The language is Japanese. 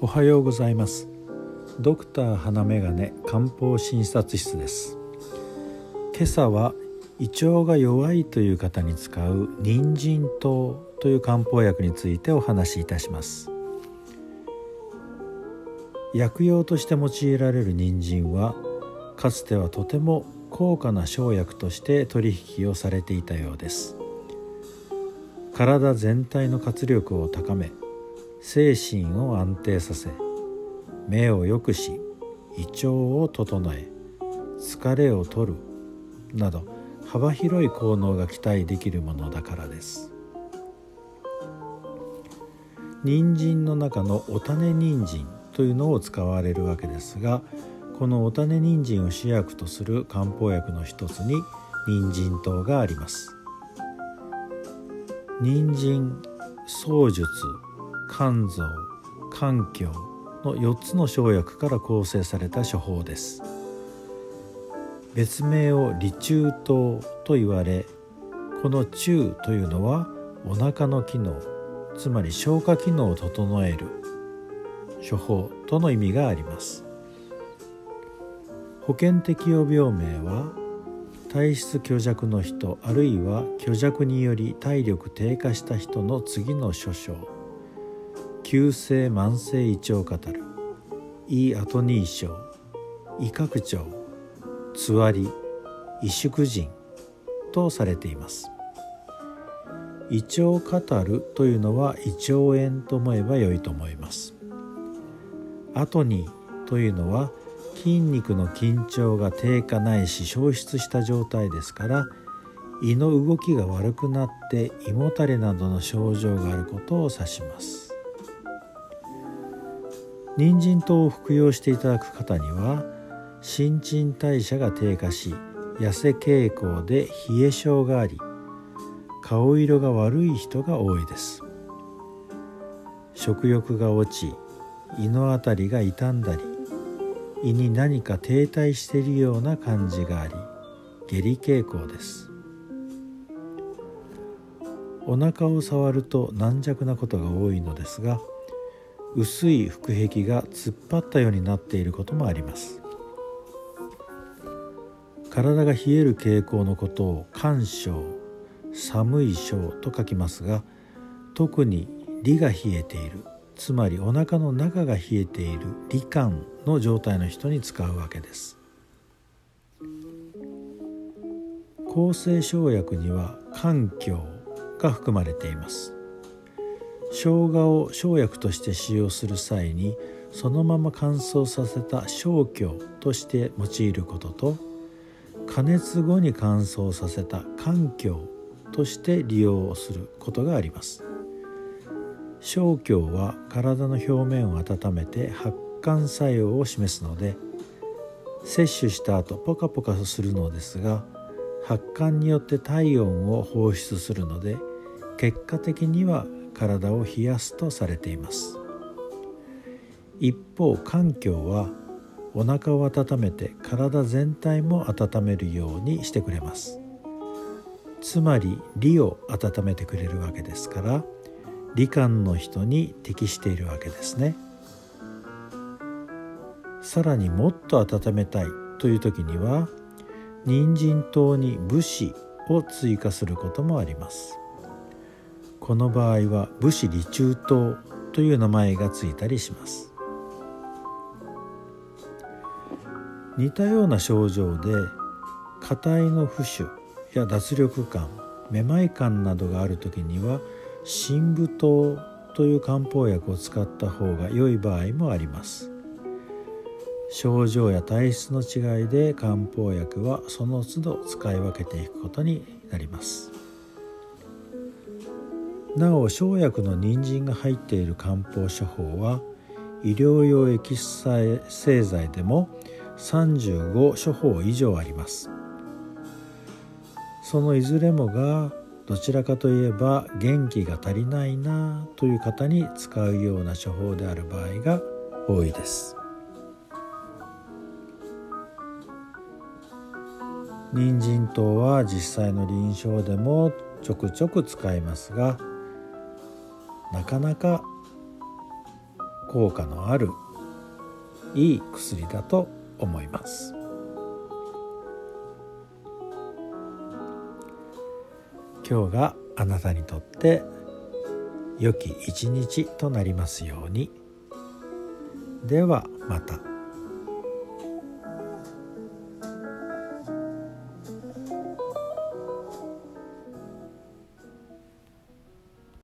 おはようございます。ドクター花眼鏡漢方診察室です。今朝は胃腸が弱いという方に使う人参糖という漢方薬についてお話しいたします。薬用として用いられる人参はかつてはとても高価な生薬として取引をされていたようです。体全体の活力を高め精神を安定させ目を良くし胃腸を整え疲れを取るなど幅広い効能が期待できるものだからです。人参の中のお種人参というのを使われるわけですがこのお種人参を主役とする漢方薬の一つに人参糖があります。人参草術肝臓環境の4つの生薬から構成された処方です。別名を利中糖と言われこの中というのはお腹の機能つまり消化機能を整える処方との意味があります。保険適用病名は体質虚弱の人あるいは虚弱により体力低下した人の次の諸症。急性慢性胃腸カタル胃アトニー症胃拡張つわり。萎縮腎とされています。胃腸カタルというのは胃腸炎と思えば良いと思います。アトニーというのは筋肉の緊張が低下ないし消失した状態ですから胃の動きが悪くなって胃もたれなどの症状があることを指します。人参糖を服用していただく方には新陳代謝が低下し痩せ傾向で冷え性があり顔色が悪い人が多いです。食欲が落ち胃の辺りが傷んだり胃に何か停滞しているような感じがあり下痢傾向です。お腹を触ると軟弱なことが多いのですが薄い腹壁が突っ張ったようになっていることもあります。体が冷える傾向のことを寒症寒い症と書きますが特に理が冷えているつまりお腹の中が冷えている理感の状態の人に使うわけです。抗生生薬には環境が含まれています。生姜を生薬として使用する際にそのまま乾燥させた生姜として用いることと加熱後に乾燥させた環境として利用することがあります。生姜は体の表面を温めて発汗作用を示すので摂取した後ポカポカするのですが発汗によって体温を放出するので結果的には体を冷やすとされています。一方環境はお腹を温めて体全体も温めるようにしてくれます。つまり理を温めてくれるわけですから理感の人に適しているわけですね。さらにもっと温めたいという時には人参糖に武士を追加することもあります。この場合は武士理中刀という名前がついたりします。似たような症状で硬いの浮腫や脱力感めまい感などがある時には深部糖という漢方薬を使った方が良い場合もあります。症状や体質の違いで漢方薬はその都度使い分けていくことになります。なお生薬の人参が入っている漢方処方は医療用エキス製剤でも35処方以上あります。そのいずれもがどちらかといえば元気が足りないなという方に使うような処方である場合が多いです。人参糖は実際の臨床でもちょくちょく使いますがなかなか効果のあるいい薬だと思います今日があなたにとって良き一日となりますようにではまた。